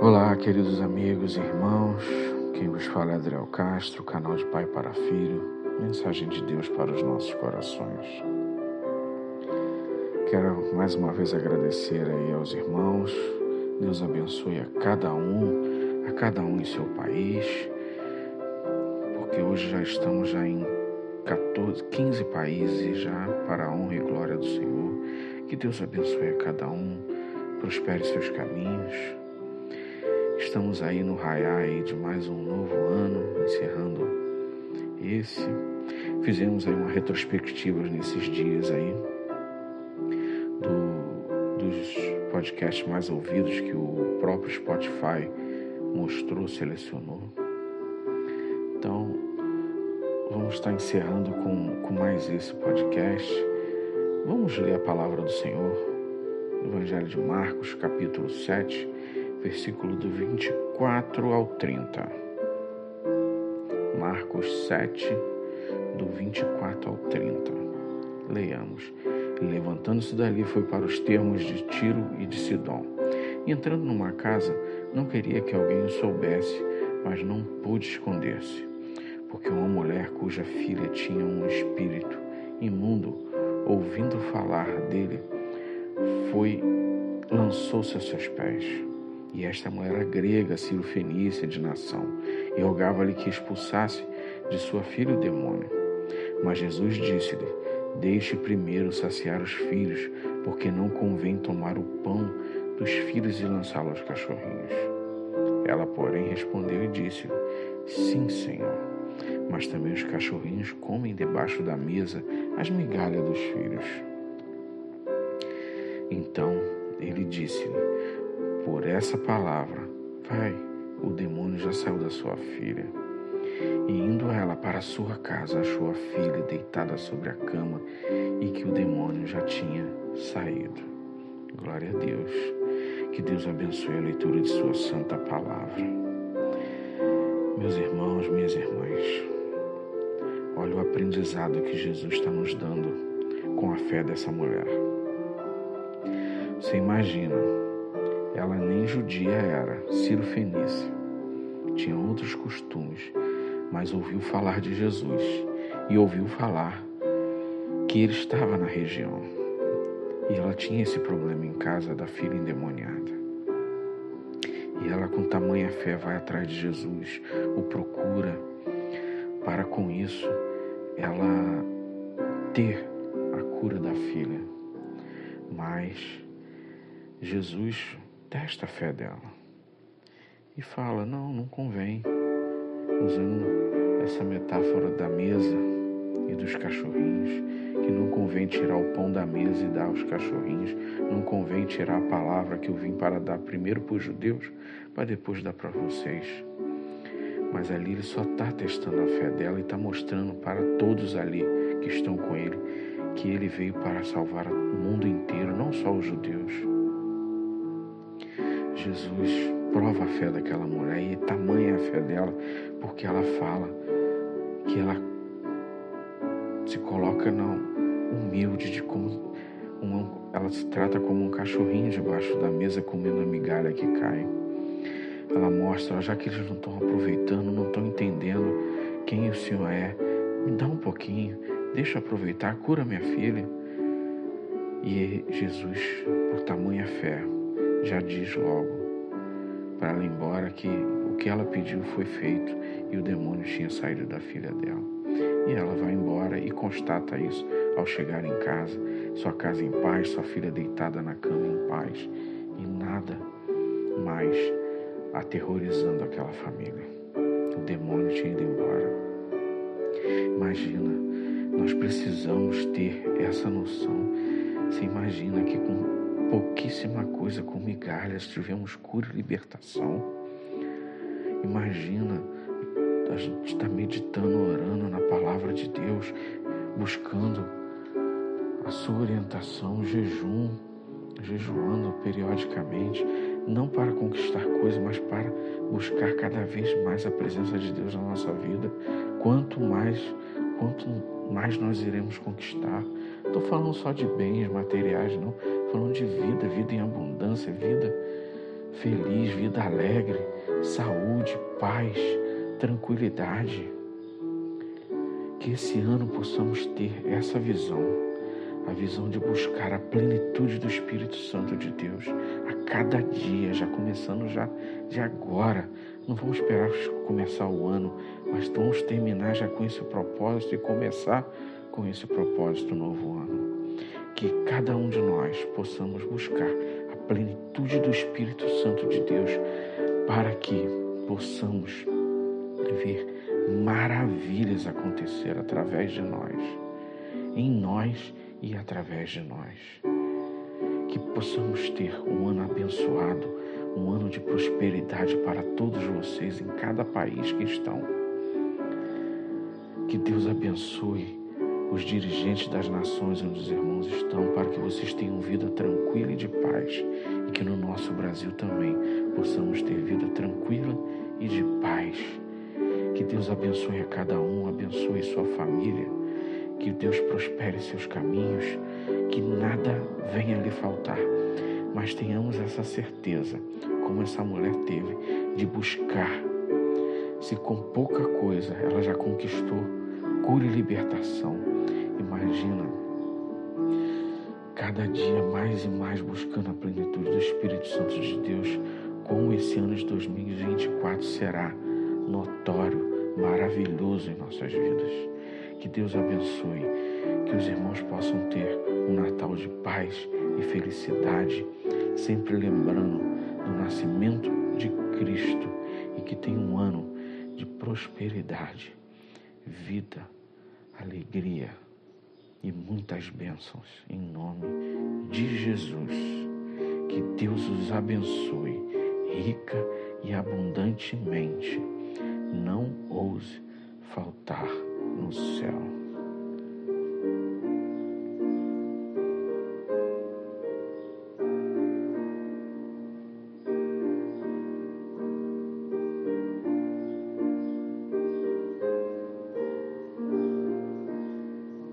Olá, queridos amigos e irmãos. Quem vos fala é Adriel Castro, canal de Pai para Filho, mensagem de Deus para os nossos corações. Quero mais uma vez agradecer aí aos irmãos. Deus abençoe a cada um, a cada um em seu país, porque hoje já estamos já em 14, 15 países já para a honra e glória do Senhor. Que Deus abençoe a cada um, prospere seus caminhos Estamos aí no raiar de mais um novo ano, encerrando esse. Fizemos aí uma retrospectiva nesses dias aí do, dos podcasts mais ouvidos que o próprio Spotify mostrou, selecionou. Então, vamos estar encerrando com, com mais esse podcast. Vamos ler a palavra do Senhor, Evangelho de Marcos, capítulo 7 versículo do 24 ao 30. Marcos 7, do 24 ao 30. Leiamos. Levantando-se dali, foi para os termos de Tiro e de Sidom. E entrando numa casa, não queria que alguém o soubesse, mas não pôde esconder-se, porque uma mulher cuja filha tinha um espírito imundo, ouvindo falar dele, foi lançou-se a seus pés e esta mulher era grega, Fenícia de nação, e rogava-lhe que expulsasse de sua filha o demônio. Mas Jesus disse-lhe: Deixe primeiro saciar os filhos, porque não convém tomar o pão dos filhos e lançá-lo aos cachorrinhos. Ela, porém, respondeu e disse-lhe: Sim, Senhor, mas também os cachorrinhos comem debaixo da mesa as migalhas dos filhos. Então ele disse-lhe: por essa palavra, vai, o demônio já saiu da sua filha. E indo ela para sua casa, achou a filha deitada sobre a cama e que o demônio já tinha saído. Glória a Deus. Que Deus abençoe a leitura de Sua santa palavra. Meus irmãos, minhas irmãs, olha o aprendizado que Jesus está nos dando com a fé dessa mulher. Você imagina ela nem judia era, Ciro Fenícia. Tinha outros costumes, mas ouviu falar de Jesus e ouviu falar que ele estava na região. E ela tinha esse problema em casa da filha endemoniada. E ela, com tamanha fé, vai atrás de Jesus, o procura, para com isso ela ter a cura da filha. Mas Jesus testa a fé dela e fala: não, não convém, usando essa metáfora da mesa e dos cachorrinhos, que não convém tirar o pão da mesa e dar aos cachorrinhos, não convém tirar a palavra que eu vim para dar primeiro para os judeus, para depois dar para vocês. Mas ali ele só está testando a fé dela e está mostrando para todos ali que estão com ele que ele veio para salvar o mundo inteiro, não só os judeus. Jesus prova a fé daquela mulher e tamanha a fé dela, porque ela fala que ela se coloca não humilde de como uma, ela se trata como um cachorrinho debaixo da mesa comendo a migalha que cai. Ela mostra, já que eles não estão aproveitando, não estão entendendo quem o Senhor é, me dá um pouquinho, deixa aproveitar, cura minha filha. E Jesus, por tamanha fé, já diz logo para ela ir embora que o que ela pediu foi feito e o demônio tinha saído da filha dela. E ela vai embora e constata isso ao chegar em casa, sua casa em paz, sua filha deitada na cama em paz e nada mais aterrorizando aquela família. O demônio tinha ido embora. Imagina, nós precisamos ter essa noção. Você imagina que com pouquíssima coisa com migalhas, tivemos cura e libertação. Imagina, a gente está meditando, orando na palavra de Deus, buscando a sua orientação, jejum, jejuando periodicamente, não para conquistar coisas, mas para buscar cada vez mais a presença de Deus na nossa vida. Quanto mais, quanto mais nós iremos conquistar. Estou falando só de bens materiais, não falando de vida, vida em abundância, vida feliz, vida alegre, saúde, paz, tranquilidade. Que esse ano possamos ter essa visão, a visão de buscar a plenitude do Espírito Santo de Deus a cada dia, já começando já de agora. Não vamos esperar começar o ano, mas vamos terminar já com esse propósito e começar com esse propósito novo ano. Que cada um de nós possamos buscar a plenitude do Espírito Santo de Deus para que possamos ver maravilhas acontecer através de nós, em nós e através de nós. Que possamos ter um ano abençoado, um ano de prosperidade para todos vocês em cada país que estão. Que Deus abençoe os dirigentes das nações onde os irmãos estão, para que vocês tenham vida tranquila e de paz, e que no nosso Brasil também possamos ter vida tranquila e de paz. Que Deus abençoe a cada um, abençoe sua família, que Deus prospere seus caminhos, que nada venha lhe faltar, mas tenhamos essa certeza, como essa mulher teve, de buscar. Se com pouca coisa ela já conquistou cura e libertação, imagina cada dia mais e mais buscando a plenitude do Espírito Santo de Deus, como esse ano de 2024 será notório, maravilhoso em nossas vidas. Que Deus abençoe, que os irmãos possam ter um Natal de paz e felicidade, sempre lembrando do nascimento de Cristo e que tenha um ano de prosperidade, vida, alegria e muitas bênçãos em nome de Jesus. Que Deus os abençoe rica e abundantemente. Não ouse faltar